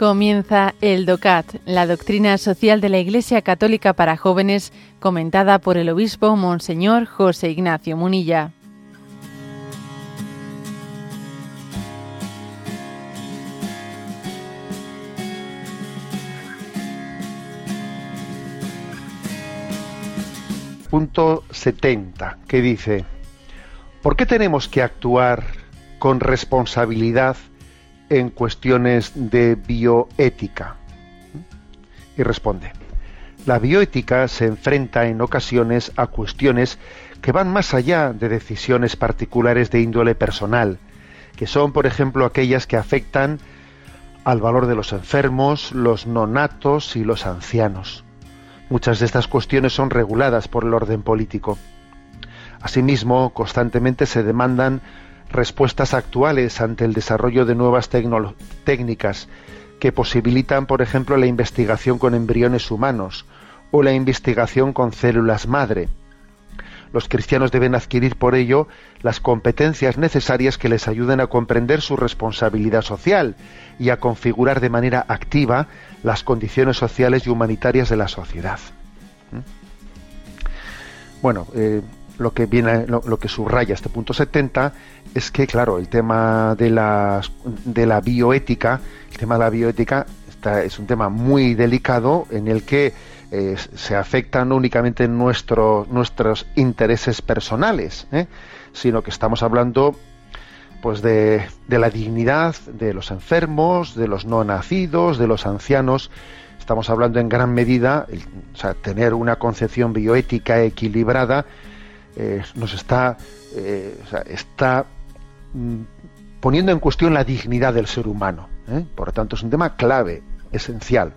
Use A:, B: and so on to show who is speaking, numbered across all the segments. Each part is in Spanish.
A: Comienza el DOCAT, la doctrina social de la Iglesia Católica para jóvenes, comentada por el obispo Monseñor José Ignacio Munilla.
B: Punto 70, que dice, ¿por qué tenemos que actuar con responsabilidad en cuestiones de bioética? Y responde, la bioética se enfrenta en ocasiones a cuestiones que van más allá de decisiones particulares de índole personal, que son, por ejemplo, aquellas que afectan al valor de los enfermos, los nonatos y los ancianos. Muchas de estas cuestiones son reguladas por el orden político. Asimismo, constantemente se demandan respuestas actuales ante el desarrollo de nuevas técnicas que posibilitan, por ejemplo, la investigación con embriones humanos o la investigación con células madre. Los cristianos deben adquirir por ello las competencias necesarias que les ayuden a comprender su responsabilidad social y a configurar de manera activa las condiciones sociales y humanitarias de la sociedad. ¿Mm? Bueno, eh, lo que viene, lo, que subraya este punto 70 es que, claro, el tema de la, de la bioética, el tema de la bioética es un tema muy delicado en el que eh, se afecta no únicamente nuestro, nuestros intereses personales, ¿eh? sino que estamos hablando pues de, de, la dignidad de los enfermos, de los no nacidos, de los ancianos. Estamos hablando en gran medida, o sea, tener una concepción bioética equilibrada eh, nos está, eh, está mm, poniendo en cuestión la dignidad del ser humano. ¿eh? Por lo tanto, es un tema clave, esencial.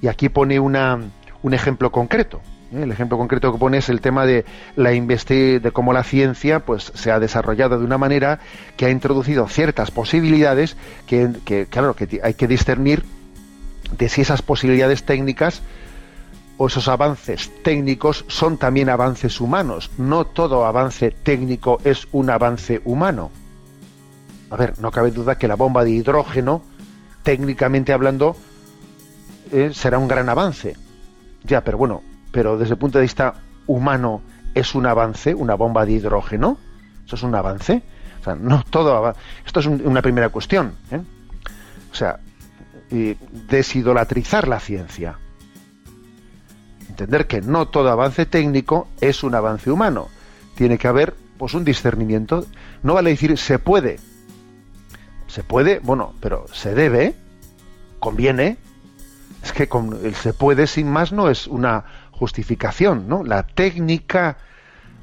B: Y aquí pone una, un ejemplo concreto. El ejemplo concreto que pone es el tema de la de cómo la ciencia pues se ha desarrollado de una manera que ha introducido ciertas posibilidades que, que claro que hay que discernir de si esas posibilidades técnicas o esos avances técnicos son también avances humanos. No todo avance técnico es un avance humano. A ver, no cabe duda que la bomba de hidrógeno, técnicamente hablando, eh, será un gran avance. Ya, pero bueno, pero desde el punto de vista humano, ¿es un avance una bomba de hidrógeno? ¿Eso es un avance? O sea, no todo Esto es una primera cuestión. ¿eh? O sea, desidolatrizar la ciencia entender que no todo avance técnico es un avance humano. Tiene que haber pues un discernimiento. No vale decir se puede. Se puede, bueno, pero se debe, conviene. Es que el se puede sin más no es una justificación, ¿no? La técnica,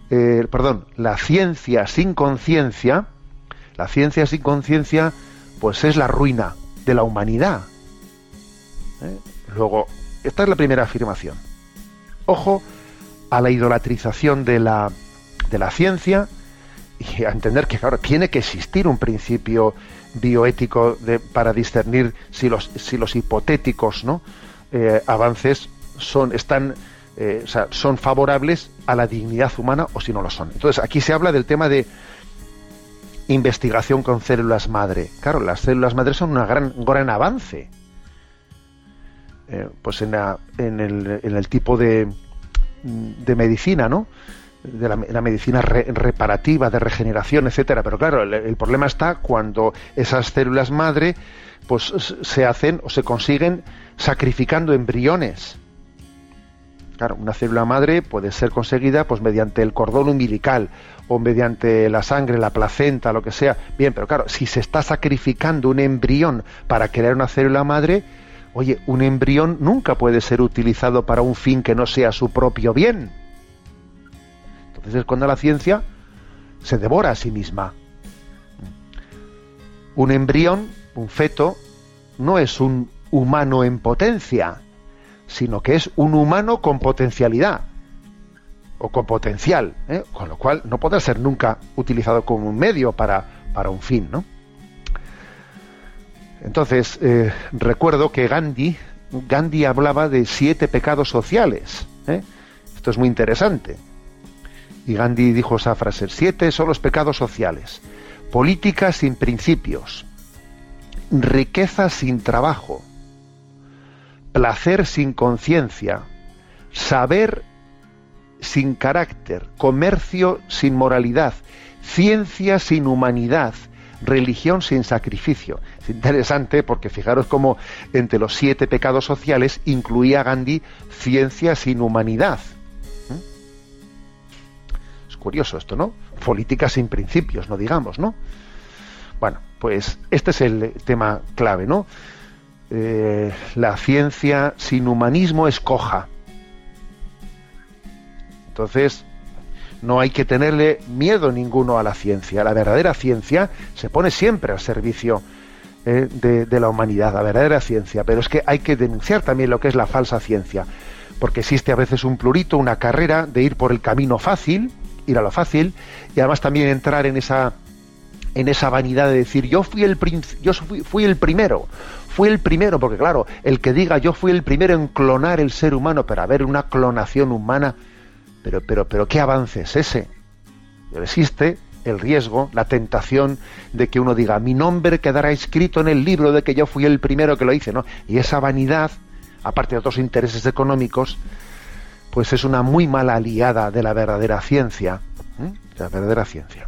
B: eh, perdón, la ciencia sin conciencia, la ciencia sin conciencia, pues es la ruina de la humanidad. ¿eh? Luego, esta es la primera afirmación. Ojo a la idolatrización de la, de la ciencia y a entender que, claro, tiene que existir un principio bioético de, para discernir si los, si los hipotéticos ¿no? Eh, avances son, están, eh, son favorables a la dignidad humana o si no lo son. Entonces, aquí se habla del tema de investigación con células madre. Claro, las células madre son una gran, un gran avance eh, pues en, el, en, el, tipo de, medicina, ¿no? de la, medicina reparativa, de regeneración, etcétera. Pero claro, el, problema está cuando esas células madre pues se hacen o se consiguen sacrificando embriones. Claro, una célula madre puede ser conseguida pues mediante el cordón umbilical o mediante la sangre, la placenta, lo que sea. Bien, pero claro, si se está sacrificando un embrión para crear una célula madre, Oye, un embrión nunca puede ser utilizado para un fin que no sea su propio bien. Entonces es cuando la ciencia se devora a sí misma. Un embrión, un feto, no es un humano en potencia, sino que es un humano con potencialidad o con potencial, ¿eh? con lo cual no podrá ser nunca utilizado como un medio para, para un fin, ¿no? Entonces, eh, recuerdo que Gandhi, Gandhi hablaba de siete pecados sociales. ¿eh? Esto es muy interesante. Y Gandhi dijo esa frase, siete son los pecados sociales. Política sin principios, riqueza sin trabajo, placer sin conciencia, saber sin carácter, comercio sin moralidad, ciencia sin humanidad, religión sin sacrificio. Es interesante porque fijaros cómo entre los siete pecados sociales incluía Gandhi ciencia sin humanidad. ¿Mm? Es curioso esto, ¿no? Política sin principios, no digamos, ¿no? Bueno, pues este es el tema clave, ¿no? Eh, la ciencia sin humanismo es coja. Entonces, no hay que tenerle miedo ninguno a la ciencia. La verdadera ciencia se pone siempre al servicio eh, de, la humanidad, la verdadera ciencia. Pero es que hay que denunciar también lo que es la falsa ciencia. Porque existe a veces un plurito, una carrera de ir por el camino fácil, ir a lo fácil, y además también entrar en esa en esa vanidad de decir yo fui el yo fui el primero fui el primero porque claro el que diga yo fui el primero en clonar el ser humano pero haber una clonación humana pero, pero, pero ¿qué avance es ese? Existe el riesgo, la tentación de que uno diga, mi nombre quedará escrito en el libro de que yo fui el primero que lo hice, ¿no? Y esa vanidad, aparte de otros intereses económicos, pues es una muy mala aliada de la verdadera ciencia, de la verdadera ciencia.